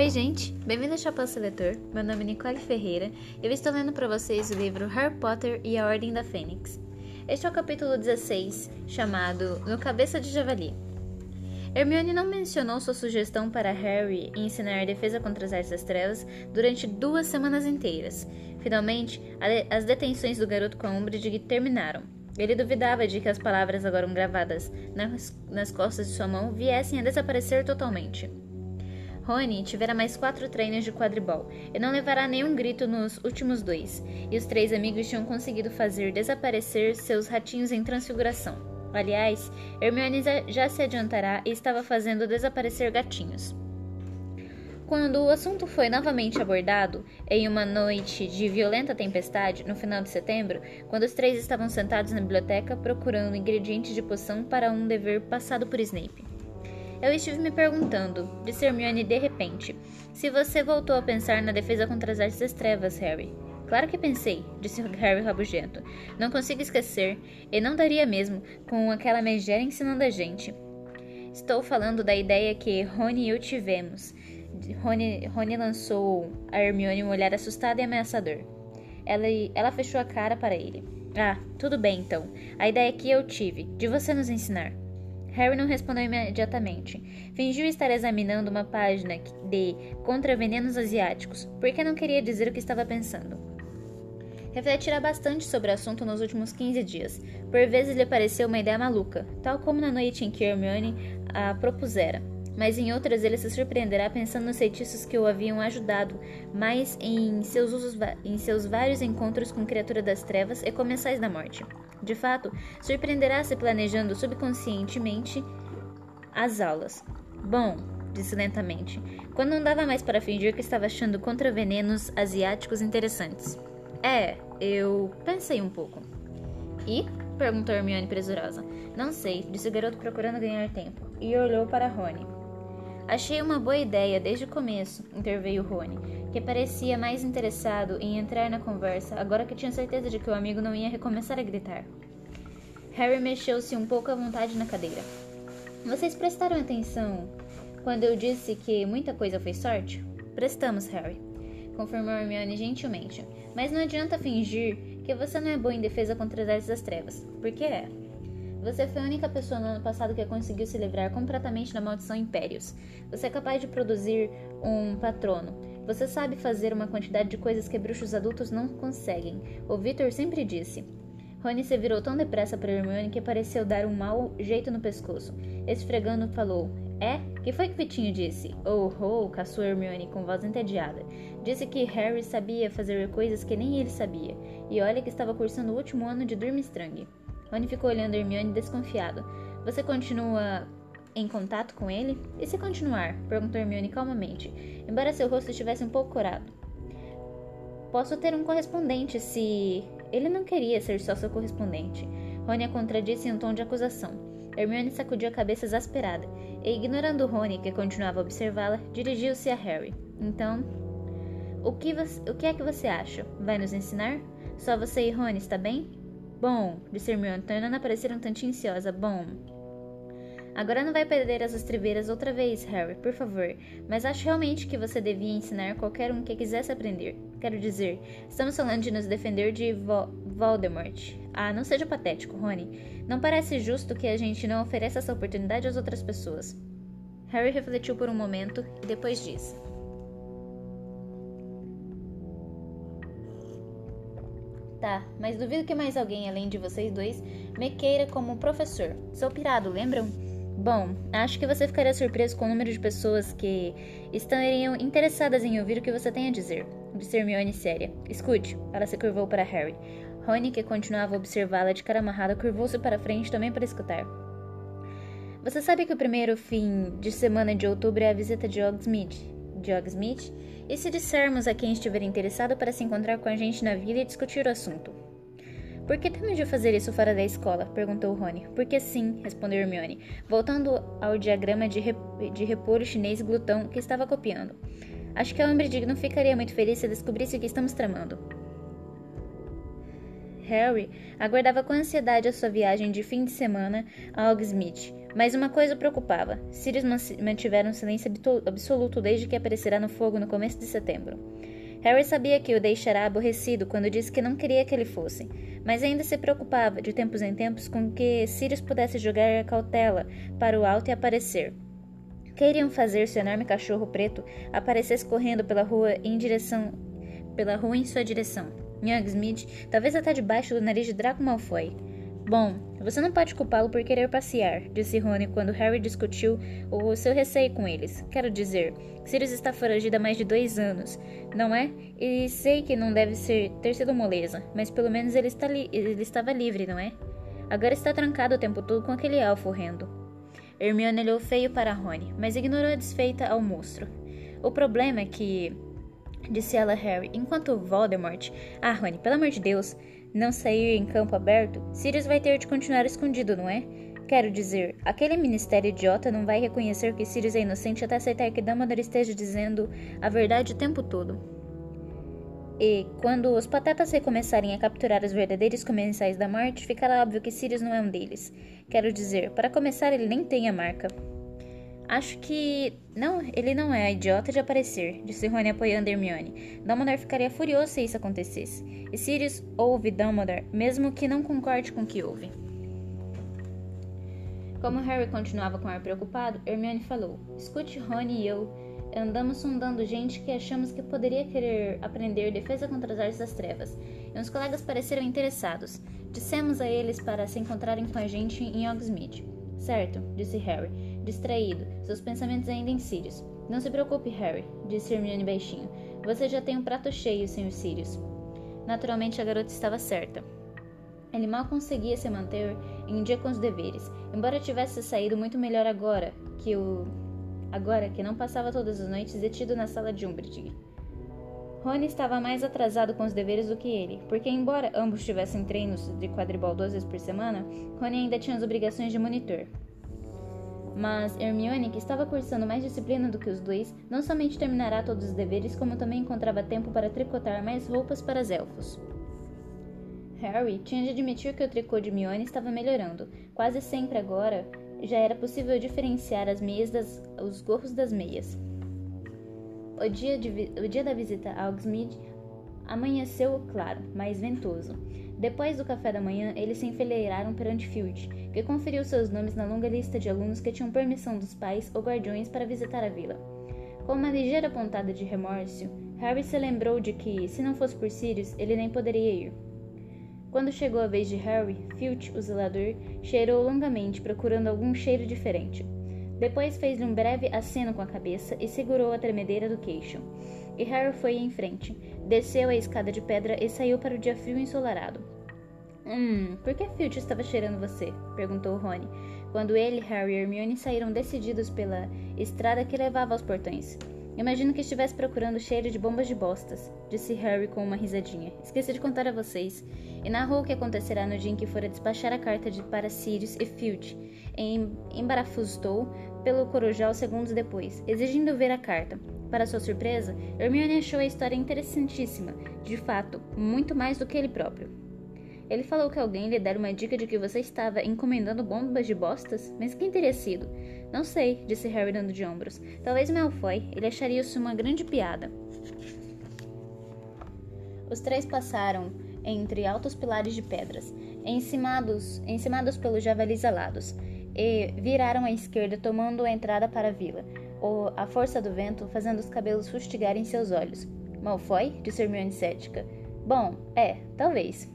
Oi, gente! Bem-vindo ao Chapéu Seletor. Meu nome é Nicole Ferreira e eu estou lendo para vocês o livro Harry Potter e a Ordem da Fênix. Este é o capítulo 16, chamado No Cabeça de Javali. Hermione não mencionou sua sugestão para Harry ensinar defesa contra as artes das trevas durante duas semanas inteiras. Finalmente, as detenções do garoto com a Umbridge terminaram. Ele duvidava de que as palavras agora gravadas nas costas de sua mão viessem a desaparecer totalmente. Rony tivera mais quatro treinos de quadribol e não levará nenhum grito nos últimos dois, e os três amigos tinham conseguido fazer desaparecer seus ratinhos em transfiguração. Aliás, Hermione já se adiantará e estava fazendo desaparecer gatinhos. Quando o assunto foi novamente abordado, em uma noite de violenta tempestade, no final de setembro, quando os três estavam sentados na biblioteca procurando ingredientes de poção para um dever passado por Snape. Eu estive me perguntando, disse Hermione de repente, se você voltou a pensar na defesa contra as artes das trevas, Harry. Claro que pensei, disse Harry rabugento. Não consigo esquecer, e não daria mesmo, com aquela megera ensinando a gente. Estou falando da ideia que Rony e eu tivemos. Rony, Rony lançou a Hermione um olhar assustado e ameaçador. Ela, ela fechou a cara para ele. Ah, tudo bem então. A ideia que eu tive, de você nos ensinar. Harry não respondeu imediatamente. Fingiu estar examinando uma página de Contra Venenos Asiáticos, porque não queria dizer o que estava pensando. Refletira bastante sobre o assunto nos últimos 15 dias. Por vezes lhe pareceu uma ideia maluca, tal como na noite em que Hermione a propusera mas em outras ele se surpreenderá pensando nos feitiços que o haviam ajudado, mais em seus, usos, em seus vários encontros com criatura das trevas e comensais da morte. De fato, surpreenderá-se planejando subconscientemente as aulas. Bom, disse lentamente, quando não dava mais para fingir que estava achando contravenenos asiáticos interessantes. É, eu pensei um pouco. E? perguntou Hermione presurosa. Não sei, disse o garoto procurando ganhar tempo, e olhou para Rony. Achei uma boa ideia desde o começo, interveio Rony, que parecia mais interessado em entrar na conversa agora que tinha certeza de que o amigo não ia recomeçar a gritar. Harry mexeu-se um pouco à vontade na cadeira. Vocês prestaram atenção quando eu disse que muita coisa foi sorte? Prestamos, Harry, confirmou Hermione gentilmente. Mas não adianta fingir que você não é bom em defesa contra as artes das trevas, porque é. Você foi a única pessoa no ano passado que conseguiu se livrar completamente da maldição Impérios. Você é capaz de produzir um patrono. Você sabe fazer uma quantidade de coisas que bruxos adultos não conseguem. O Victor sempre disse. Rony se virou tão depressa para Hermione que pareceu dar um mau jeito no pescoço. Esfregando, falou: É? Que foi que Vitinho disse? Oh, oh, caçou Hermione com voz entediada. Disse que Harry sabia fazer coisas que nem ele sabia. E olha que estava cursando o último ano de Durmstrang. Rony ficou olhando Hermione desconfiado. Você continua em contato com ele? E se continuar? perguntou Hermione calmamente, embora seu rosto estivesse um pouco corado. Posso ter um correspondente se. Ele não queria ser só seu correspondente. Rony a contradisse em um tom de acusação. Hermione sacudiu a cabeça exasperada e, ignorando Rony, que continuava a observá-la, dirigiu-se a Harry. Então, o que, o que é que você acha? Vai nos ensinar? Só você e Rony, está bem? Bom, disse Hermione, tornando a parecer um tanto ansiosa. Bom. Agora não vai perder as estribeiras outra vez, Harry, por favor. Mas acho realmente que você devia ensinar qualquer um que quisesse aprender. Quero dizer, estamos falando de nos defender de Vo Voldemort. Ah, não seja patético, Rony. Não parece justo que a gente não ofereça essa oportunidade às outras pessoas. Harry refletiu por um momento e depois disse. Tá, mas duvido que mais alguém além de vocês dois me queira como professor. Sou pirado, lembram? Bom, acho que você ficaria surpreso com o número de pessoas que estariam interessadas em ouvir o que você tem a dizer, disse Hermione séria. Escute, ela se curvou para Harry. Rony, que continuava a observá-la de cara amarrada, curvou-se para frente também para escutar. Você sabe que o primeiro fim de semana de outubro é a visita de Hogsmeade? De Hogsmeade? E se dissermos a quem estiver interessado para se encontrar com a gente na vila e discutir o assunto? Por que temos de fazer isso fora da escola? perguntou Rony. Porque sim, respondeu Hermione, voltando ao diagrama de, rep de repolho chinês glutão que estava copiando. Acho que a Umbridge não ficaria muito feliz se descobrisse o que estamos tramando. Harry aguardava com ansiedade a sua viagem de fim de semana a Hogsmeade. Mas uma coisa o preocupava: Sirius mantivera um silêncio absoluto desde que aparecerá no fogo no começo de setembro. Harry sabia que o deixará aborrecido quando disse que não queria que ele fosse, mas ainda se preocupava, de tempos em tempos, com que Sirius pudesse jogar a cautela para o alto e aparecer. Queriam fazer seu enorme cachorro preto aparecesse correndo pela rua em direção pela rua em sua direção. Youngsmith, talvez até debaixo do nariz de Draco Malfoy. Bom, você não pode culpá-lo por querer passear, disse Rony quando Harry discutiu o seu receio com eles. Quero dizer, Sirius está foragido há mais de dois anos, não é? E sei que não deve ser, ter sido moleza, mas pelo menos ele, está ele estava livre, não é? Agora está trancado o tempo todo com aquele elfo horrendo. Hermione olhou feio para Rony, mas ignorou a desfeita ao monstro. O problema é que disse ela a Harry, enquanto Voldemort. Ah, Rony, pelo amor de Deus, não sair em campo aberto, Sirius vai ter de continuar escondido, não é? Quero dizer, aquele ministério idiota não vai reconhecer que Sirius é inocente até aceitar que Dumbledore esteja dizendo a verdade o tempo todo. E, quando os patetas recomeçarem a capturar os verdadeiros comensais da morte, ficará óbvio que Sirius não é um deles. Quero dizer, para começar, ele nem tem a marca. Acho que. Não, ele não é idiota de aparecer, disse Rony apoiando Hermione. Dumbledore ficaria furioso se isso acontecesse. E Sirius ouve Dumbledore, mesmo que não concorde com o que ouve. Como Harry continuava com ar preocupado, Hermione falou: Escute, Rony e eu. Andamos sondando gente que achamos que poderia querer aprender defesa contra as artes das trevas, e uns colegas pareceram interessados. Dissemos a eles para se encontrarem com a gente em Hogsmeade. Certo, disse Harry, distraído, seus pensamentos ainda em Sirius. Não se preocupe, Harry, disse Hermione baixinho. Você já tem um prato cheio, Sr. Sirius. Naturalmente, a garota estava certa. Ele mal conseguia se manter em dia com os deveres, embora tivesse saído muito melhor agora que o agora que não passava todas as noites detido na sala de Umbridge. Rony estava mais atrasado com os deveres do que ele, porque, embora ambos tivessem treinos de quadribol duas vezes por semana, Rony ainda tinha as obrigações de monitor. Mas Hermione, que estava cursando mais disciplina do que os dois, não somente terminará todos os deveres, como também encontrava tempo para tricotar mais roupas para os elfos. Harry tinha de admitir que o tricô de Hermione estava melhorando. Quase sempre agora já era possível diferenciar as meias das, os gorros das meias. O dia, de, o dia da visita a Hogsmeade amanheceu claro, mas ventoso. Depois do café da manhã, eles se enfileiraram perante Filch, que conferiu seus nomes na longa lista de alunos que tinham permissão dos pais ou guardiões para visitar a vila. Com uma ligeira pontada de remorso, Harry se lembrou de que, se não fosse por Sirius, ele nem poderia ir. Quando chegou a vez de Harry, Filch, o zelador, cheirou longamente, procurando algum cheiro diferente. Depois fez-lhe um breve aceno com a cabeça e segurou a tremedeira do queixo. E Harry foi em frente, desceu a escada de pedra e saiu para o dia frio e ensolarado. Hum, por que Filch estava cheirando você? perguntou Rony, quando ele, Harry e Hermione saíram decididos pela estrada que levava aos portões. Imagino que estivesse procurando cheiro de bombas de bostas, disse Harry com uma risadinha. Esqueci de contar a vocês. E narrou o que acontecerá no dia em que fora despachar a carta de para Sirius e Filch. Embarafustou pelo Corujal segundos depois, exigindo ver a carta. Para sua surpresa, Hermione achou a história interessantíssima, de fato, muito mais do que ele próprio. Ele falou que alguém lhe dera uma dica de que você estava encomendando bombas de bostas, mas quem teria sido? Não sei, disse Harry dando de ombros. Talvez Malfoy, ele acharia isso uma grande piada. Os três passaram entre altos pilares de pedras, encimados, encimados pelos javalis alados e viraram à esquerda, tomando a entrada para a vila, ou a força do vento fazendo os cabelos fustigarem seus olhos. Malfoy? disse Hermione cética. Bom, é, talvez.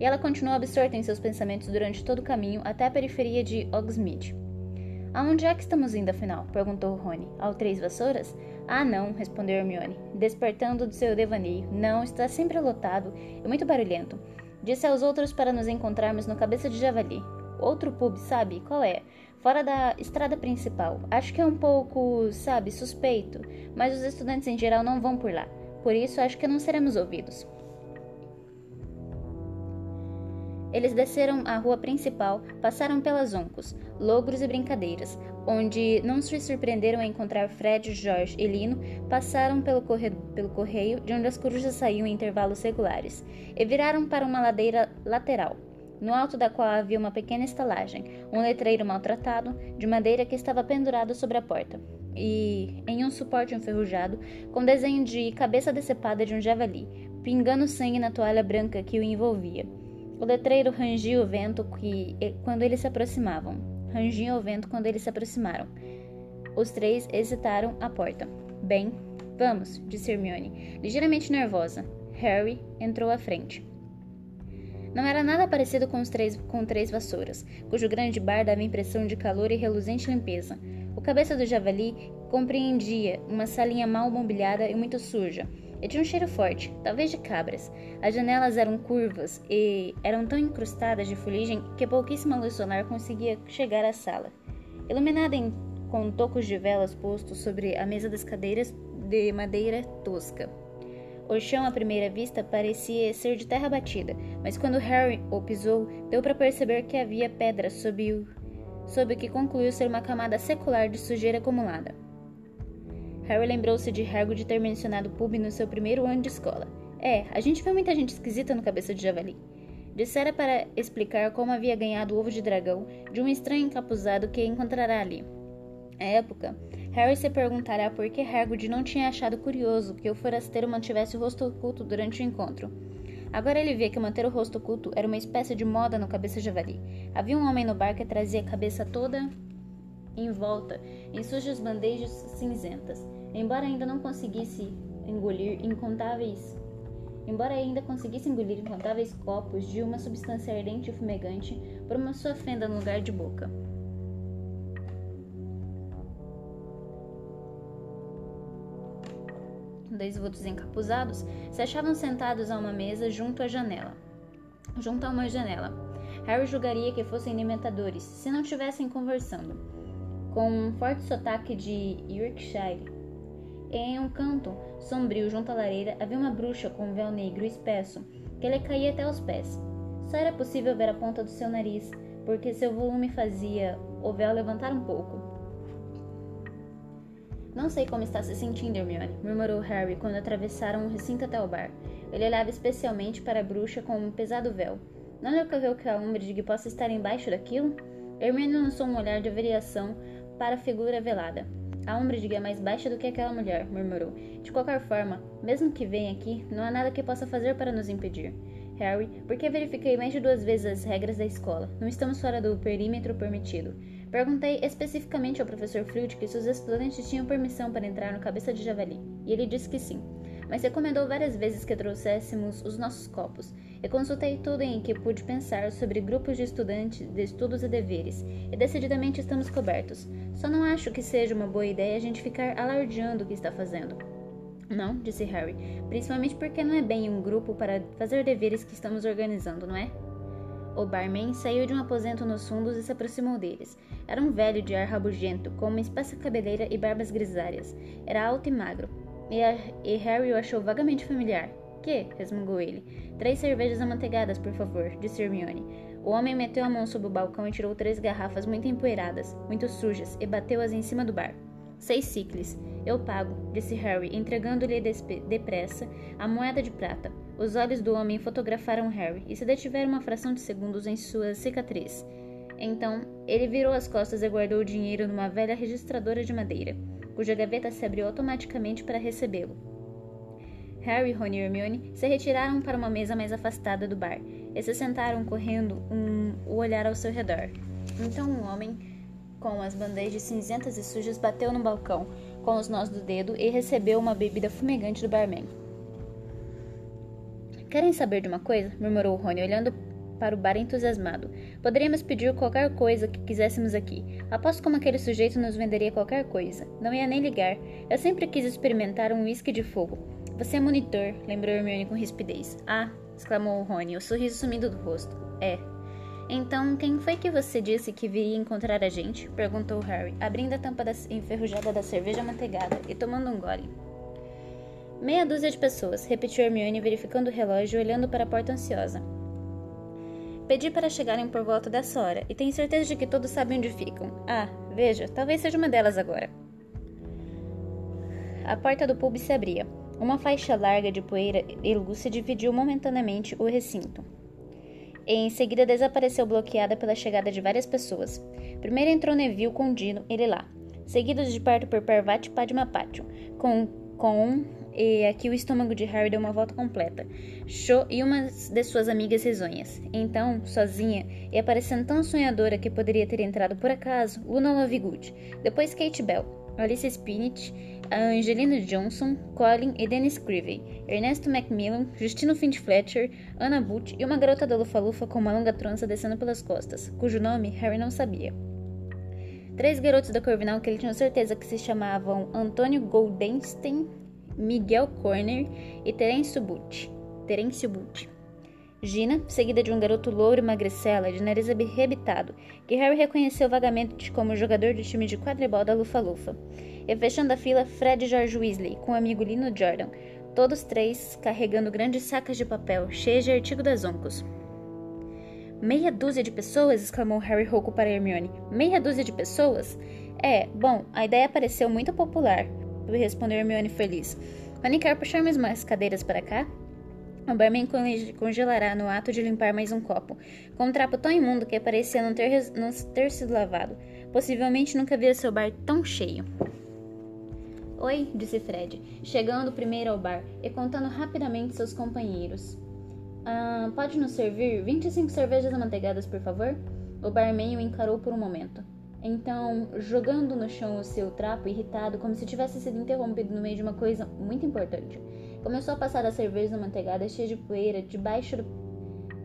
E ela continuou absorta em seus pensamentos durante todo o caminho até a periferia de Hogsmeade. Aonde é que estamos indo, afinal? perguntou Rony. Ao Três Vassouras? Ah, não, respondeu Hermione, despertando do seu devaneio. Não, está sempre lotado e muito barulhento. Disse aos outros para nos encontrarmos no Cabeça de Javali. Outro pub, sabe? Qual é? Fora da estrada principal. Acho que é um pouco, sabe, suspeito, mas os estudantes em geral não vão por lá. Por isso, acho que não seremos ouvidos. Eles desceram a rua principal, passaram pelas oncos, logros e brincadeiras, onde não se surpreenderam a encontrar Fred, George e Lino, passaram pelo, corre pelo correio, de onde as corujas saíam em intervalos regulares, e viraram para uma ladeira lateral. no alto da qual havia uma pequena estalagem, um letreiro maltratado, de madeira que estava pendurado sobre a porta, e em um suporte enferrujado, com desenho de cabeça decepada de um javali, pingando sangue na toalha branca que o envolvia. O letreiro rangia o vento que, quando eles se aproximavam. Rangia o vento quando eles se aproximaram. Os três hesitaram à porta. Bem, vamos, disse Hermione, ligeiramente nervosa. Harry entrou à frente. Não era nada parecido com, os três, com três vassouras, cujo grande bar dava impressão de calor e reluzente limpeza. O cabeça do javali compreendia uma salinha mal mobiliada e muito suja, e tinha um cheiro forte, talvez de cabras. As janelas eram curvas e eram tão incrustadas de fuligem que pouquíssima luz solar conseguia chegar à sala. Iluminada em, com tocos de velas postos sobre a mesa das cadeiras de madeira tosca. O chão, à primeira vista, parecia ser de terra batida, mas quando Harry o pisou, deu para perceber que havia pedra sob o, sob o que concluiu ser uma camada secular de sujeira acumulada. Harry lembrou-se de Hagrid ter mencionado Pub no seu primeiro ano de escola. É, a gente viu muita gente esquisita no cabeça de javali. Dissera para explicar como havia ganhado o ovo de dragão de um estranho encapuzado que encontrará ali. À época, Harry se perguntará por que Hagrid não tinha achado curioso que o forasteiro mantivesse o rosto oculto durante o encontro. Agora ele via que manter o rosto oculto era uma espécie de moda no cabeça javali. Havia um homem no bar que trazia a cabeça toda em volta, em sujas bandejas cinzentas. Embora ainda não conseguisse engolir incontáveis Embora ainda conseguisse engolir incontáveis copos de uma substância ardente e fumegante por uma sua fenda no lugar de boca. dois vultos encapuzados se achavam sentados a uma mesa junto à janela. Junto a uma janela. Harry julgaria que fossem alimentadores, se não estivessem conversando. Com um forte sotaque de Yorkshire. Em um canto sombrio junto à lareira havia uma bruxa com um véu negro espesso que lhe caía até os pés. Só era possível ver a ponta do seu nariz, porque seu volume fazia o véu levantar um pouco. Não sei como está se sentindo, Hermione, murmurou Harry quando atravessaram o recinto até o bar. Ele olhava especialmente para a bruxa com um pesado véu. Não lhe ocorreu que a Umbridge possa estar embaixo daquilo? Hermione lançou um olhar de avaliação para a figura velada. A Umbridge é mais baixa do que aquela mulher, murmurou. De qualquer forma, mesmo que venha aqui, não há nada que possa fazer para nos impedir. Harry, porque verifiquei mais de duas vezes as regras da escola. Não estamos fora do perímetro permitido. Perguntei especificamente ao professor Flute se os estudantes tinham permissão para entrar no Cabeça de Javali, e ele disse que sim, mas recomendou várias vezes que trouxéssemos os nossos copos. E consultei tudo em que pude pensar sobre grupos de estudantes, de estudos e deveres, e decididamente estamos cobertos. Só não acho que seja uma boa ideia a gente ficar alardeando o que está fazendo. Não, disse Harry, principalmente porque não é bem um grupo para fazer deveres que estamos organizando, não é? O barman saiu de um aposento nos fundos e se aproximou deles. Era um velho de ar rabugento, com uma espessa cabeleira e barbas grisalhas. Era alto e magro, e, a, e Harry o achou vagamente familiar. Que? resmungou ele. Três cervejas amanteigadas, por favor, disse Hermione. O homem meteu a mão sob o balcão e tirou três garrafas muito empoeiradas, muito sujas, e bateu-as em cima do bar. Seis ciclis. Eu pago, disse Harry, entregando-lhe depressa a moeda de prata. Os olhos do homem fotografaram Harry e se detiveram uma fração de segundos em sua cicatriz. Então, ele virou as costas e guardou o dinheiro numa velha registradora de madeira, cuja gaveta se abriu automaticamente para recebê-lo. Harry, Ron e Hermione se retiraram para uma mesa mais afastada do bar e se sentaram correndo um, o olhar ao seu redor. Então um homem, com as bandejas cinzentas e sujas, bateu no balcão com os nós do dedo e recebeu uma bebida fumegante do barman. Querem saber de uma coisa? murmurou Rony, olhando para o bar entusiasmado. Poderíamos pedir qualquer coisa que quiséssemos aqui. Aposto como aquele sujeito nos venderia qualquer coisa. Não ia nem ligar. Eu sempre quis experimentar um uísque de fogo. Você é monitor, lembrou Hermione com rispidez. Ah, exclamou Rony, o sorriso sumindo do rosto. É. Então, quem foi que você disse que viria encontrar a gente? perguntou Harry, abrindo a tampa da enferrujada da cerveja manteigada e tomando um gole. Meia dúzia de pessoas, repetiu Hermione, verificando o relógio e olhando para a porta ansiosa. Pedi para chegarem por volta dessa hora, e tenho certeza de que todos sabem onde ficam. Ah, veja, talvez seja uma delas agora. A porta do pub se abria. Uma faixa larga de poeira e luz se dividiu momentaneamente o recinto. e em seguida desapareceu bloqueada pela chegada de várias pessoas. Primeiro entrou Neville com Dino e Lila, seguidos de perto por Parvati Padmapati, com, com e aqui o estômago de Harry deu uma volta completa. Cho e uma de suas amigas risonhas. Então, sozinha, e aparecendo tão sonhadora que poderia ter entrado por acaso, Luna Lovegood, depois Kate Bell, Alice Spinach, a Angelina Johnson, Colin e Dennis Crivey, Ernesto Macmillan, Justino Finch Fletcher, Anna Butch e uma garota da Lufa-Lufa com uma longa trança descendo pelas costas, cujo nome Harry não sabia. Três garotos da Corvinal que ele tinha certeza que se chamavam Antônio Goldenstein, Miguel Corner e Terence Butch. Terence Butch. Gina, seguida de um garoto louro e magricela, de nariz arrebitado, que Harry reconheceu vagamente como jogador do time de quadribol da Lufa-Lufa. E fechando a fila, Fred e George Weasley, com o amigo Lino Jordan, todos três carregando grandes sacas de papel, cheias de artigo das oncos. Meia dúzia de pessoas? exclamou Harry rouco para Hermione. Meia dúzia de pessoas? É, bom, a ideia pareceu muito popular, respondeu Hermione feliz. Rony quer puxar mais cadeiras para cá? O barman congelará no ato de limpar mais um copo, com um trapo tão imundo que parecia não ter, não ter sido lavado. Possivelmente nunca vira seu bar tão cheio. Oi, disse Fred, chegando primeiro ao bar e contando rapidamente seus companheiros. Ah, pode nos servir 25 cervejas amanteigadas, por favor? O barman o encarou por um momento. Então, jogando no chão o seu trapo, irritado, como se tivesse sido interrompido no meio de uma coisa muito importante, começou a passar a cerveja amanteigada cheia de poeira debaixo, do...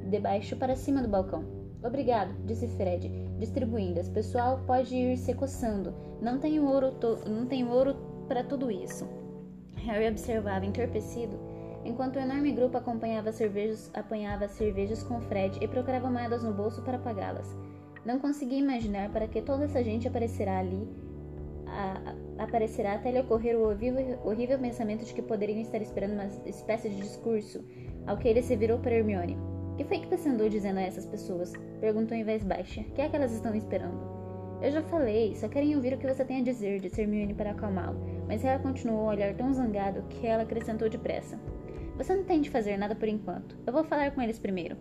debaixo para cima do balcão. Obrigado, disse Fred, distribuindo-as. Pessoal, pode ir se coçando. Não tenho ouro, to... não tenho ouro para tudo isso. Harry observava entorpecido, enquanto o enorme grupo acompanhava cervejas, apanhava cervejas com Fred e procurava moedas no bolso para pagá-las. Não conseguia imaginar para que toda essa gente aparecerá ali, a, aparecerá até lhe ocorrer o horrível, horrível pensamento de que poderiam estar esperando uma espécie de discurso, ao que ele se virou para Hermione. Que foi que você andou dizendo a essas pessoas? Perguntou em voz baixa. O que é que elas estão esperando? Eu já falei, só querem ouvir o que você tem a dizer, disse Hermione para acalmá-lo, mas ela continuou a olhar tão zangado que ela acrescentou depressa. Você não tem de fazer nada por enquanto. Eu vou falar com eles primeiro.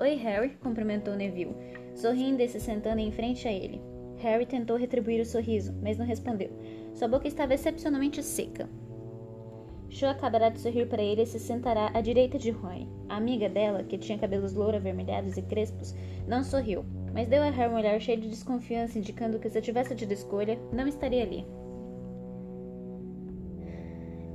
Oi, Harry, cumprimentou Neville, sorrindo e se sentando em frente a ele. Harry tentou retribuir o sorriso, mas não respondeu. Sua boca estava excepcionalmente seca. Cho acabará de sorrir para ele e se sentará à direita de Rony. A amiga dela, que tinha cabelos louro avermelhados e crespos, não sorriu, mas deu a Harry um olhar cheio de desconfiança, indicando que se tivesse tido escolha, não estaria ali.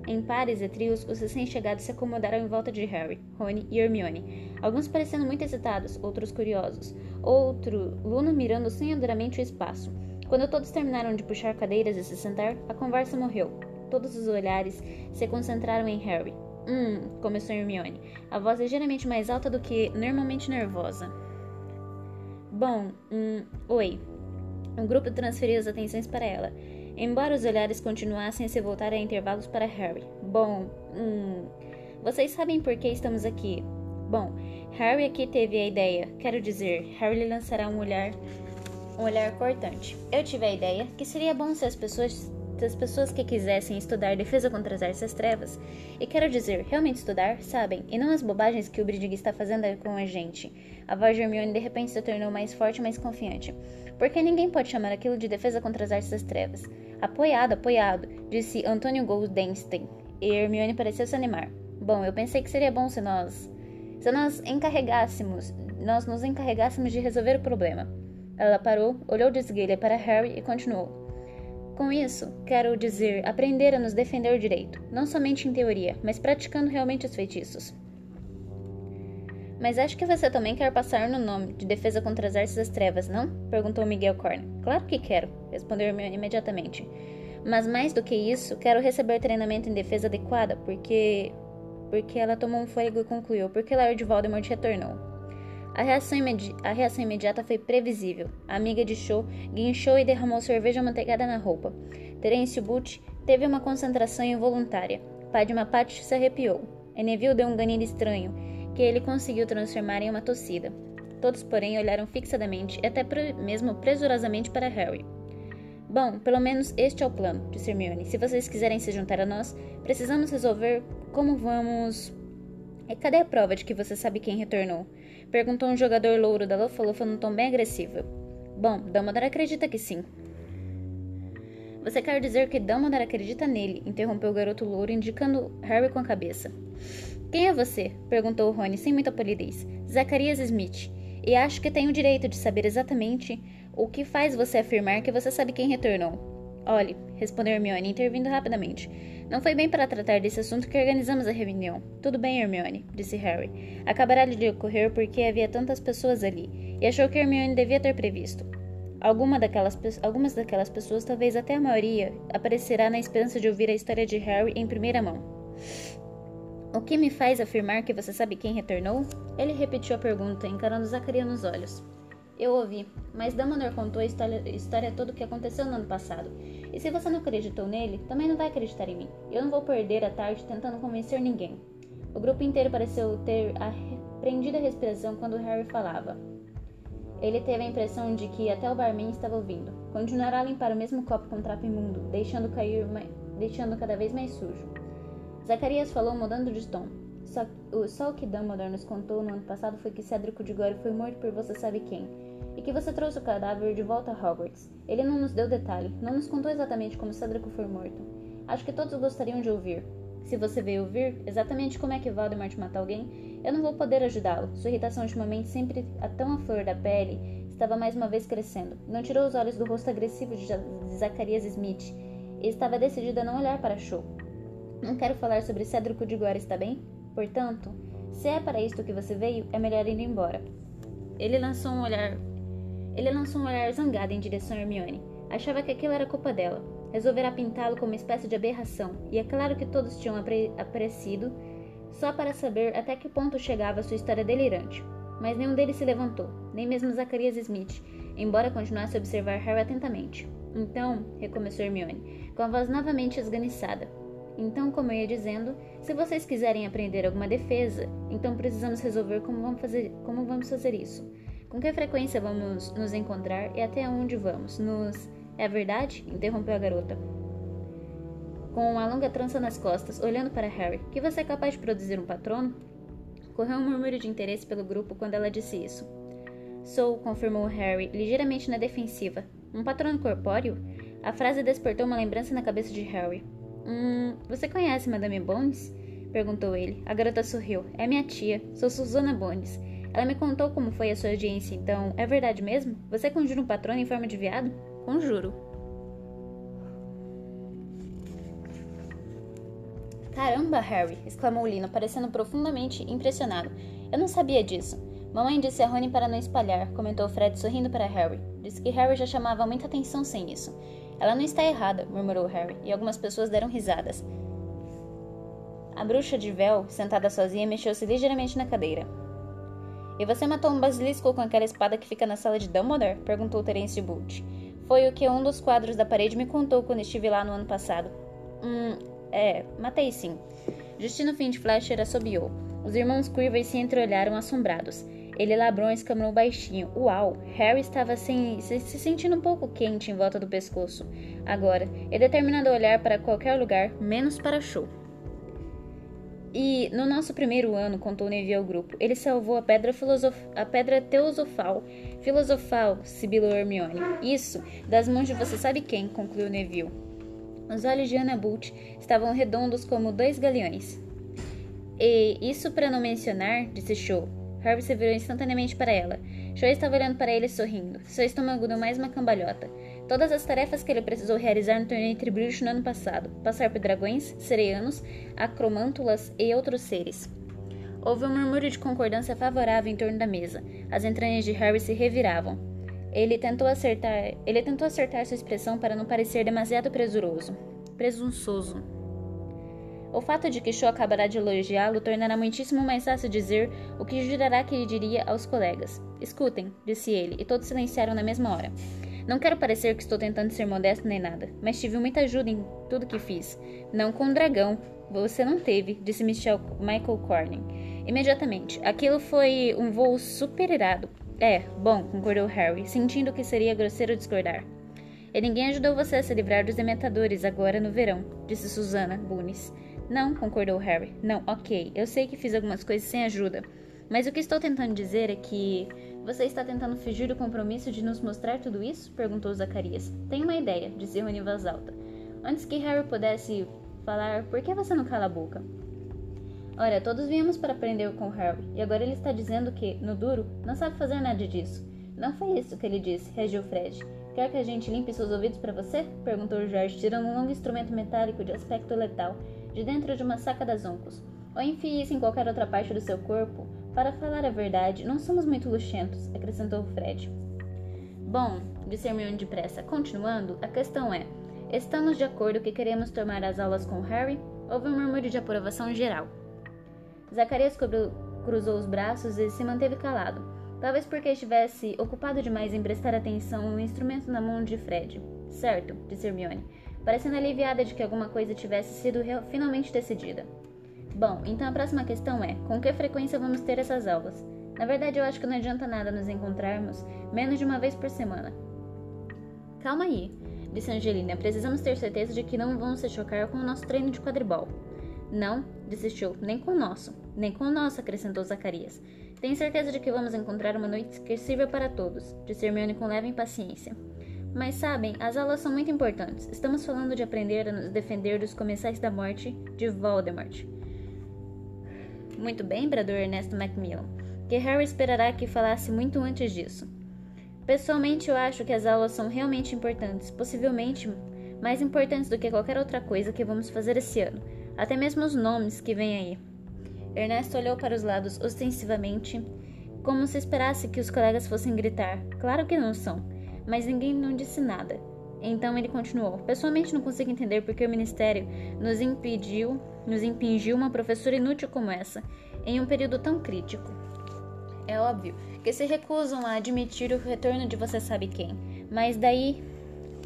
Em pares e trios, os recém-chegados se acomodaram em volta de Harry, Rony e Hermione, alguns parecendo muito excitados, outros curiosos, outro Luna mirando senhoramente o espaço. Quando todos terminaram de puxar cadeiras e se sentar, a conversa morreu. Todos os olhares se concentraram em Harry. Hum, começou Hermione, a voz ligeiramente mais alta do que normalmente nervosa. Bom, hum, oi. O grupo transferiu as atenções para ela embora os olhares continuassem a se voltar a intervalos para Harry. Bom, hum, vocês sabem por que estamos aqui? Bom, Harry aqui teve a ideia. Quero dizer, Harry lhe lançará um olhar, um olhar cortante. Eu tive a ideia que seria bom se as pessoas as pessoas que quisessem estudar defesa contra as artes trevas, e quero dizer, realmente estudar, sabem, e não as bobagens que o Bridig está fazendo com a gente. A voz de Hermione de repente se tornou mais forte e mais confiante. Porque ninguém pode chamar aquilo de defesa contra as artes das trevas. Apoiado, apoiado, disse Antônio Goldenstein. E Hermione pareceu se animar. Bom, eu pensei que seria bom se nós. Se nós encarregássemos. Nós nos encarregássemos de resolver o problema. Ela parou, olhou de esguelha para Harry e continuou. Com isso, quero dizer aprender a nos defender direito, não somente em teoria, mas praticando realmente os feitiços. Mas acho que você também quer passar no nome de defesa contra as artes das trevas, não? Perguntou Miguel Corn. Claro que quero, respondeu Hermione imediatamente. Mas mais do que isso, quero receber treinamento em defesa adequada, porque. Porque ela tomou um fôlego e concluiu. Porque Lord Voldemort retornou. A reação, a reação imediata foi previsível. A amiga de Cho guinchou e derramou cerveja amanteigada na roupa. Terence Butch teve uma concentração involuntária. Padma Patch se arrepiou. E Neville deu um ganido estranho que ele conseguiu transformar em uma tossida. Todos, porém, olharam fixadamente e até mesmo presurosamente para Harry. Bom, pelo menos este é o plano, disse Hermione. Se vocês quiserem se juntar a nós, precisamos resolver como vamos. E cadê a prova de que você sabe quem retornou? Perguntou um jogador louro da Lufa-Lufa num tom bem agressivo. Bom, Dumbledore acredita que sim. Você quer dizer que Dumbledore acredita nele? Interrompeu o garoto louro, indicando Harry com a cabeça. Quem é você? Perguntou Rony sem muita polidez. Zacarias Smith. E acho que tenho o direito de saber exatamente o que faz você afirmar que você sabe quem retornou. Olhe, respondeu Hermione, intervindo rapidamente. Não foi bem para tratar desse assunto que organizamos a reunião. Tudo bem, Hermione, disse Harry. Acabará de ocorrer porque havia tantas pessoas ali, e achou que Hermione devia ter previsto. Alguma daquelas, algumas daquelas pessoas, talvez até a maioria, aparecerá na esperança de ouvir a história de Harry em primeira mão. O que me faz afirmar que você sabe quem retornou? Ele repetiu a pergunta, encarando Zacarias nos olhos. Eu ouvi, mas Dumbledore contou a história, história toda o que aconteceu no ano passado. E se você não acreditou nele, também não vai acreditar em mim. Eu não vou perder a tarde tentando convencer ninguém. O grupo inteiro pareceu ter aprendido a respiração quando Harry falava. Ele teve a impressão de que até o barman estava ouvindo. Continuará a limpar o mesmo copo com trapo imundo, deixando cair, deixando cada vez mais sujo. Zacarias falou mudando de tom. Só, o, só o que Dumbledore nos contou no ano passado foi que Cedric Diggory foi morto por você sabe quem, e que você trouxe o cadáver de volta a Hogwarts. Ele não nos deu detalhe, não nos contou exatamente como Cedric foi morto. Acho que todos gostariam de ouvir. Se você veio ouvir exatamente como é que Voldemort mata alguém, eu não vou poder ajudá-lo. Sua irritação ultimamente, sempre a tão à flor da pele, estava mais uma vez crescendo. Não tirou os olhos do rosto agressivo de Zacarias Smith e estava decidida a não olhar para Cho. Não quero falar sobre Cedric Diggory, está bem? Portanto, se é para isto que você veio, é melhor ir embora. Ele lançou um olhar. Ele lançou um olhar zangado em direção a Hermione. Achava que aquilo era culpa dela. Resolverá pintá-lo como uma espécie de aberração, e é claro que todos tinham apre apreciado, só para saber até que ponto chegava sua história delirante. Mas nenhum deles se levantou, nem mesmo Zacarias Smith, embora continuasse a observar Harry atentamente. Então, recomeçou Hermione, com a voz novamente esganiçada. Então, como eu ia dizendo, se vocês quiserem aprender alguma defesa, então precisamos resolver como vamos fazer, como vamos fazer isso. Com que frequência vamos nos encontrar e até onde vamos? Nos. É verdade? interrompeu a garota. Com uma longa trança nas costas, olhando para Harry, que você é capaz de produzir um patrono? Correu um murmúrio de interesse pelo grupo quando ela disse isso. Sou, confirmou Harry, ligeiramente na defensiva. Um patrono corpóreo? A frase despertou uma lembrança na cabeça de Harry. Hum, você conhece Madame Bones? Perguntou ele. A garota sorriu. É minha tia. Sou Susana Bones. Ela me contou como foi a sua audiência, então é verdade mesmo? Você conjura um patrono em forma de viado? Conjuro. Caramba, Harry! exclamou Lina, parecendo profundamente impressionado. Eu não sabia disso. Mamãe disse a Rony para não espalhar, comentou Fred sorrindo para Harry. Disse que Harry já chamava muita atenção sem isso. Ela não está errada, murmurou Harry, e algumas pessoas deram risadas. A bruxa de véu, sentada sozinha, mexeu-se ligeiramente na cadeira. E você matou um basilisco com aquela espada que fica na sala de Dumbledore? perguntou Terence Bolt. Foi o que um dos quadros da parede me contou quando estive lá no ano passado. Hum, é, matei sim. Justino Flasher assobiou. Os irmãos Quirvey se entreolharam assombrados. Ele labrou e escamou baixinho. Uau! Harry estava sem, se, se, sentindo um pouco quente em volta do pescoço. Agora, ele determinado a olhar para qualquer lugar, menos para Show. E no nosso primeiro ano, contou Neville ao grupo, ele salvou a pedra, filosof... a pedra teosofal, filosofal, sibilou Hermione. Isso, das mãos de você sabe quem, concluiu Neville. Os olhos de Anna Bolt estavam redondos como dois galeões. E isso para não mencionar, disse Show, Harvey se virou instantaneamente para ela. Joy estava olhando para ele sorrindo. Seu estômago deu mais uma cambalhota. Todas as tarefas que ele precisou realizar no torneio entre bruxos no ano passado. Passar por dragões, sereianos, acromântulas e outros seres. Houve um murmúrio de concordância favorável em torno da mesa. As entranhas de Harry se reviravam. Ele tentou acertar, ele tentou acertar sua expressão para não parecer demasiado presuroso, presunçoso. O fato de que Cho acabará de elogiá-lo tornará muitíssimo mais fácil dizer o que jurará que lhe diria aos colegas. Escutem, disse ele, e todos silenciaram na mesma hora. Não quero parecer que estou tentando ser modesto nem nada, mas tive muita ajuda em tudo que fiz. Não com o dragão. Você não teve, disse Michel, Michael Corning. Imediatamente. Aquilo foi um voo super irado. É, bom, concordou Harry, sentindo que seria grosseiro discordar. E ninguém ajudou você a se livrar dos dementadores agora no verão, disse Susana Bunes. Não, concordou Harry. Não, ok. Eu sei que fiz algumas coisas sem ajuda. Mas o que estou tentando dizer é que você está tentando fugir do compromisso de nos mostrar tudo isso? perguntou Zacarias. Tenho uma ideia, disse Rony em voz alta. Antes que Harry pudesse falar, por que você não cala a boca? Ora, todos viemos para aprender com Harry, e agora ele está dizendo que, no duro, não sabe fazer nada disso. Não foi isso que ele disse, reagiu Fred. Quer que a gente limpe seus ouvidos para você? perguntou George, tirando um longo instrumento metálico de aspecto letal de dentro de uma saca das oncos. Ou enfie isso em qualquer outra parte do seu corpo. Para falar a verdade, não somos muito luxentos, acrescentou Fred. Bom, disse Hermione depressa. Continuando, a questão é: estamos de acordo que queremos tomar as aulas com Harry? Houve um murmúrio de aprovação geral. Zacarias cruzou os braços e se manteve calado, talvez porque estivesse ocupado demais em prestar atenção no instrumento na mão de Fred. Certo, disse Hermione, parecendo aliviada de que alguma coisa tivesse sido finalmente decidida. Bom, então a próxima questão é: com que frequência vamos ter essas aulas? Na verdade, eu acho que não adianta nada nos encontrarmos menos de uma vez por semana. Calma aí, disse Angelina. Precisamos ter certeza de que não vão se chocar com o nosso treino de quadribol. Não, desistiu, nem com o nosso. Nem com o nosso, acrescentou Zacarias. Tenho certeza de que vamos encontrar uma noite que sirva para todos, disse Hermione com leve impaciência. Mas sabem, as aulas são muito importantes. Estamos falando de aprender a nos defender dos comensais da morte de Voldemort. Muito bem, bradou Ernesto Macmillan, que Harry esperará que falasse muito antes disso. Pessoalmente, eu acho que as aulas são realmente importantes, possivelmente mais importantes do que qualquer outra coisa que vamos fazer esse ano. Até mesmo os nomes que vêm aí. Ernesto olhou para os lados ostensivamente, como se esperasse que os colegas fossem gritar. Claro que não são, mas ninguém não disse nada. Então ele continuou: Pessoalmente não consigo entender por que o ministério nos impediu, nos impingiu uma professora inútil como essa, em um período tão crítico. É óbvio que se recusam a admitir o retorno de você sabe quem, mas daí,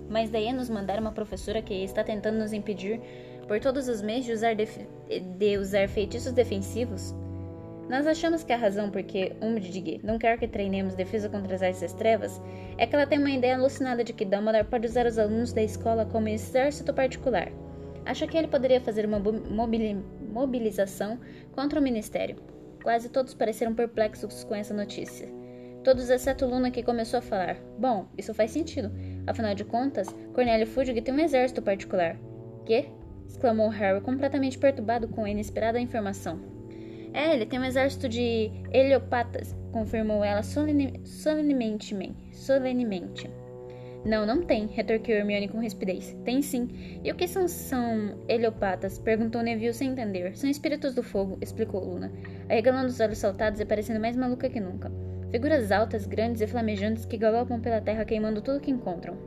mas daí é nos mandar uma professora que está tentando nos impedir por todos os meios de usar, de usar feitiços defensivos? Nós achamos que a razão por que Umbridge não quer que treinemos defesa contra as artes das trevas é que ela tem uma ideia alucinada de que Dumbledore pode usar os alunos da escola como exército particular. Acha que ele poderia fazer uma mobilização contra o ministério. Quase todos pareceram perplexos com essa notícia. Todos exceto Luna que começou a falar. Bom, isso faz sentido. Afinal de contas, Cornélio Fudge tem um exército particular. Que? exclamou Harry, completamente perturbado com a inesperada informação. É, ele tem um exército de heliopatas, confirmou ela solene, solenemente. solenemente. Não, não tem, retorquiu Hermione com rispidez. Tem sim. E o que são, são heliopatas? Perguntou Neville sem entender. São espíritos do fogo, explicou Luna, arregalando os olhos saltados e parecendo mais maluca que nunca. Figuras altas, grandes e flamejantes que galopam pela terra queimando tudo que encontram.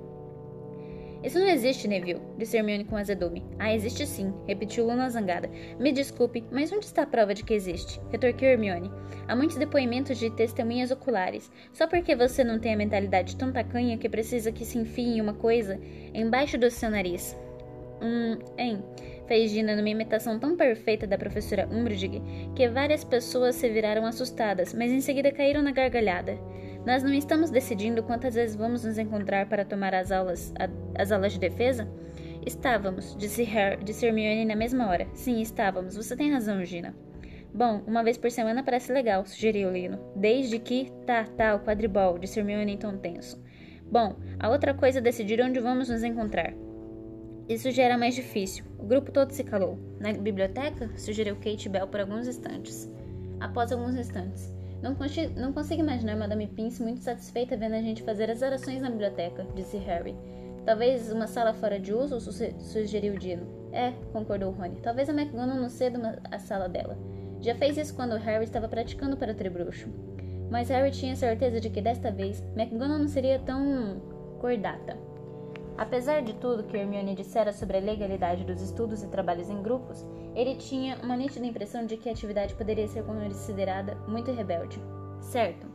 Isso não existe, Neville, disse Hermione com azedume. Ah, existe sim, repetiu Luna zangada. Me desculpe, mas onde está a prova de que existe? retorquiu Hermione. Há muitos depoimentos de testemunhas oculares. Só porque você não tem a mentalidade tão tacanha que precisa que se enfie em uma coisa embaixo do seu nariz. Hum, hein? Fez Gina numa imitação tão perfeita da professora Umbridge que várias pessoas se viraram assustadas, mas em seguida caíram na gargalhada. Nós não estamos decidindo quantas vezes vamos nos encontrar para tomar as aulas, a, as aulas de defesa? Estávamos, disse, Harry, disse Hermione na mesma hora. Sim, estávamos. Você tem razão, Gina. Bom, uma vez por semana parece legal, sugeriu Lino. Desde que. Tá, tá, o quadribol, disse Hermione em tom tenso. Bom, a outra coisa é decidir onde vamos nos encontrar. Isso já era mais difícil. O grupo todo se calou. Na biblioteca? sugeriu Kate Bell por alguns instantes. Após alguns instantes. Não, não consigo imaginar Madame Pince muito satisfeita vendo a gente fazer as orações na biblioteca, disse Harry. Talvez uma sala fora de uso, sugeriu Dino. É, concordou Rony. Talvez a McGonagall não ceda a sala dela. Já fez isso quando Harry estava praticando para o trebruxo. Mas Harry tinha certeza de que desta vez McGonagall não seria tão cordata. Apesar de tudo que Hermione dissera sobre a legalidade dos estudos e trabalhos em grupos, ele tinha uma nítida impressão de que a atividade poderia ser considerada muito rebelde. Certo.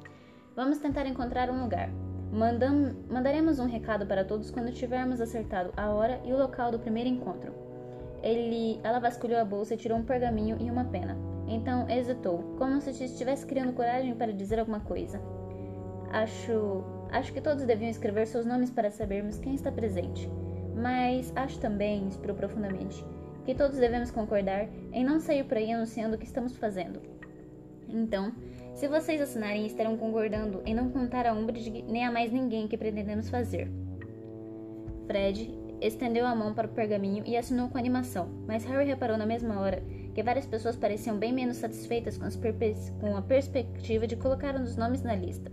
Vamos tentar encontrar um lugar. Mandam, mandaremos um recado para todos quando tivermos acertado a hora e o local do primeiro encontro. Ele, ela vasculhou a bolsa e tirou um pergaminho e uma pena. Então hesitou, como se estivesse criando coragem para dizer alguma coisa. Acho Acho que todos deviam escrever seus nomes para sabermos quem está presente. Mas acho também, inspirou profundamente, que todos devemos concordar em não sair por aí anunciando o que estamos fazendo. Então, Se vocês assinarem, estarão concordando em não contar a Umbridge nem a mais ninguém que pretendemos fazer. Fred estendeu a mão para o pergaminho e assinou com animação, mas Harry reparou na mesma hora que várias pessoas pareciam bem menos satisfeitas com, com a perspectiva de colocar um dos nomes na lista.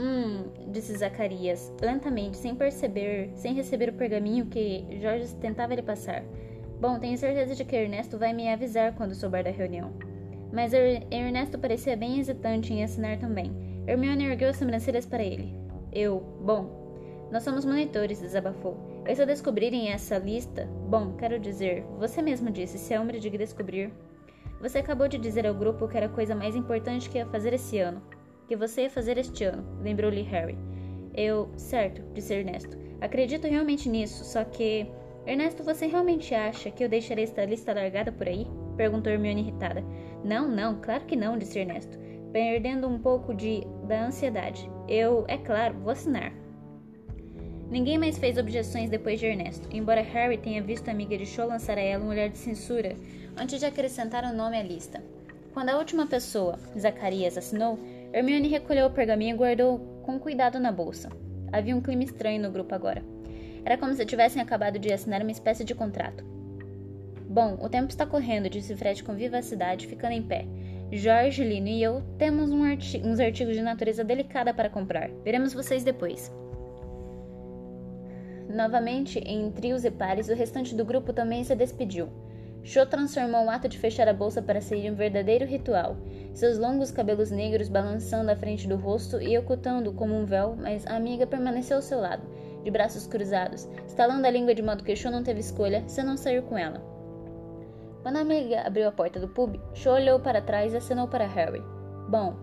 Hum, disse Zacarias, lentamente, sem perceber, sem receber o pergaminho que Jorge tentava lhe passar. Bom, tenho certeza de que Ernesto vai me avisar quando souber da reunião. Mas er Ernesto parecia bem hesitante em assinar também. Hermione ergueu as sobrancelhas para ele. Eu, bom, nós somos monitores, desabafou. E se descobrirem essa lista, bom, quero dizer, você mesmo disse, se é homem de descobrir. Você acabou de dizer ao grupo que era a coisa mais importante que ia fazer esse ano que você ia fazer este ano, lembrou-lhe Harry. Eu, certo, disse Ernesto. Acredito realmente nisso, só que. Ernesto, você realmente acha que eu deixarei esta lista largada por aí? perguntou Hermione irritada. Não, não, claro que não, disse Ernesto, perdendo um pouco de da ansiedade. Eu, é claro, vou assinar. Ninguém mais fez objeções depois de Ernesto, embora Harry tenha visto a amiga de Cho lançar a ela um olhar de censura antes de acrescentar o nome à lista. Quando a última pessoa, Zacarias, assinou, Hermione recolheu o pergaminho e guardou com cuidado na bolsa. Havia um clima estranho no grupo agora. Era como se tivessem acabado de assinar uma espécie de contrato. Bom, o tempo está correndo, disse Fred com vivacidade, ficando em pé. Jorge, Lino e eu temos um arti uns artigos de natureza delicada para comprar. Veremos vocês depois. Novamente, em trios e pares, o restante do grupo também se despediu. Cho transformou o ato de fechar a bolsa para ser um verdadeiro ritual, seus longos cabelos negros balançando à frente do rosto e ocultando como um véu, mas a amiga permaneceu ao seu lado, de braços cruzados, estalando a língua de modo que Cho não teve escolha senão sair com ela. Quando a amiga abriu a porta do pub, Cho olhou para trás e acenou para Harry. Bom,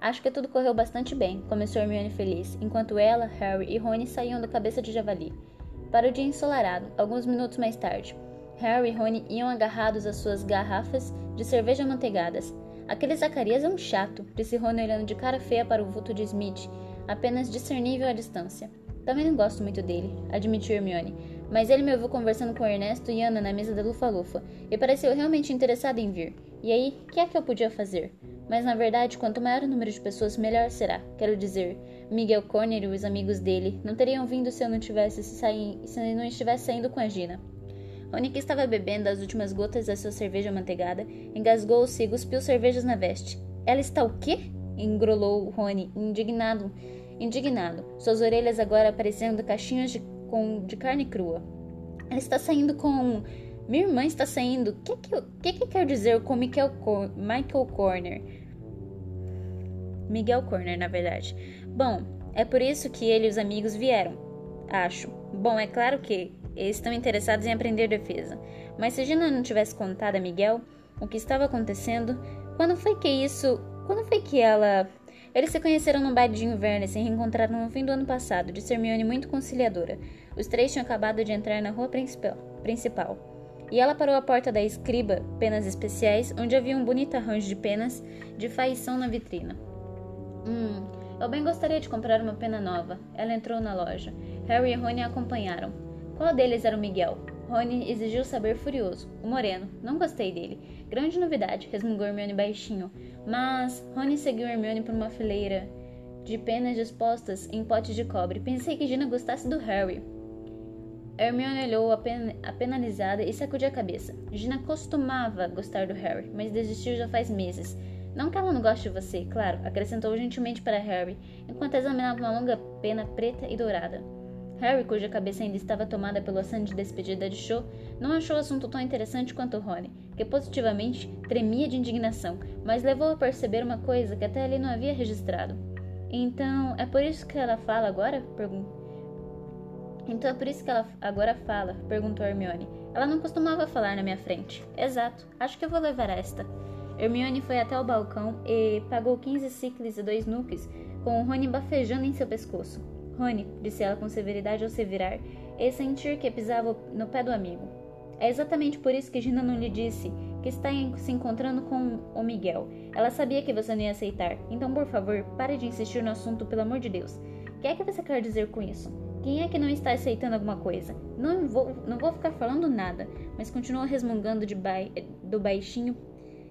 acho que tudo correu bastante bem, começou Hermione feliz, enquanto ela, Harry e Rony saíam da cabeça de javali. Para o dia ensolarado, alguns minutos mais tarde, Harry e Rony iam agarrados às suas garrafas de cerveja manteigadas. Aquele Zacarias é um chato, disse Rony olhando de cara feia para o vulto de Smith, apenas discernível à distância. Também não gosto muito dele, admitiu Hermione, mas ele me ouviu conversando com Ernesto e Ana na mesa da Lufa-Lufa e pareceu realmente interessado em vir. E aí, o que é que eu podia fazer? Mas na verdade, quanto maior o número de pessoas, melhor será. Quero dizer, Miguel Corner e os amigos dele não teriam vindo se eu não tivesse se, sair, se não estivesse saindo com a Gina. Que estava bebendo as últimas gotas da sua cerveja manteigada, engasgou-se e cuspiu cervejas na veste. Ela está o quê? engrolou Rony, indignado. Indignado, suas orelhas agora parecendo caixinhas de, com, de carne crua. Ela está saindo com. Minha irmã está saindo. O que, que, que, que quer dizer com Michael, Cor Michael Corner? Miguel Corner, na verdade. Bom, é por isso que ele e os amigos vieram. Acho. Bom, é claro que eles estão interessados em aprender defesa. Mas se Gina não tivesse contado a Miguel o que estava acontecendo, quando foi que isso. Quando foi que ela. Eles se conheceram no baile de inverno e se reencontraram no fim do ano passado, de Hermione muito conciliadora. Os três tinham acabado de entrar na rua principal. E ela parou à porta da escriba, penas especiais, onde havia um bonito arranjo de penas de faição na vitrina. Hum, eu bem gostaria de comprar uma pena nova. Ela entrou na loja. Harry e Rony a acompanharam. Qual deles era o Miguel? Rony exigiu saber furioso. O moreno. Não gostei dele. Grande novidade, resmungou Hermione baixinho. Mas Rony seguiu Hermione por uma fileira de penas dispostas em potes de cobre. Pensei que Gina gostasse do Harry. Hermione olhou a, pen a penalizada e sacudiu a cabeça. Gina costumava gostar do Harry, mas desistiu já faz meses. Não que ela não goste de você, claro, acrescentou gentilmente para Harry, enquanto examinava uma longa pena preta e dourada. Harry, cuja cabeça ainda estava tomada pelo assento de despedida de Cho, não achou o assunto tão interessante quanto Rony, que positivamente tremia de indignação, mas levou a perceber uma coisa que até ali não havia registrado. Então, é por isso que ela fala agora? Então é por isso que ela agora fala? Perguntou Hermione. Ela não costumava falar na minha frente. Exato. Acho que eu vou levar esta. Hermione foi até o balcão e pagou 15 ciclos e dois nuques, com o Rony bafejando em seu pescoço. Rony, disse ela com severidade ao se virar e sentir que pisava no pé do amigo. É exatamente por isso que Gina não lhe disse que está se encontrando com o Miguel. Ela sabia que você não ia aceitar. Então, por favor, pare de insistir no assunto, pelo amor de Deus. O que é que você quer dizer com isso? Quem é que não está aceitando alguma coisa? Não vou, não vou ficar falando nada, mas continuou resmungando de ba do baixinho,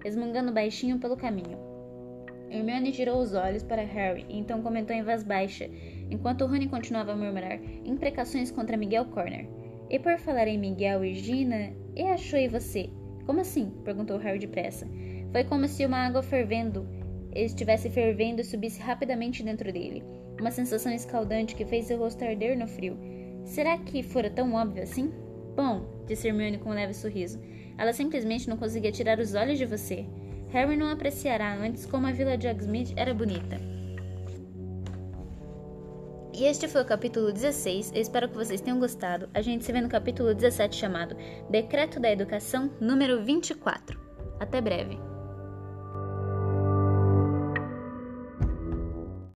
resmungando baixinho pelo caminho. Hermione girou os olhos para Harry e então comentou em voz baixa, enquanto Rony continuava a murmurar imprecações contra Miguel Corner. E por falar em Miguel e Gina, e achou e você? Como assim? perguntou Harry depressa. Foi como se uma água fervendo estivesse fervendo e subisse rapidamente dentro dele. Uma sensação escaldante que fez seu rosto arder no frio. Será que fora tão óbvio assim? Bom, disse Hermione com um leve sorriso, ela simplesmente não conseguia tirar os olhos de você. Harry não apreciará antes como a Vila de Hogsmeade era bonita. E este foi o capítulo 16. Eu espero que vocês tenham gostado. A gente se vê no capítulo 17 chamado Decreto da Educação, número 24. Até breve.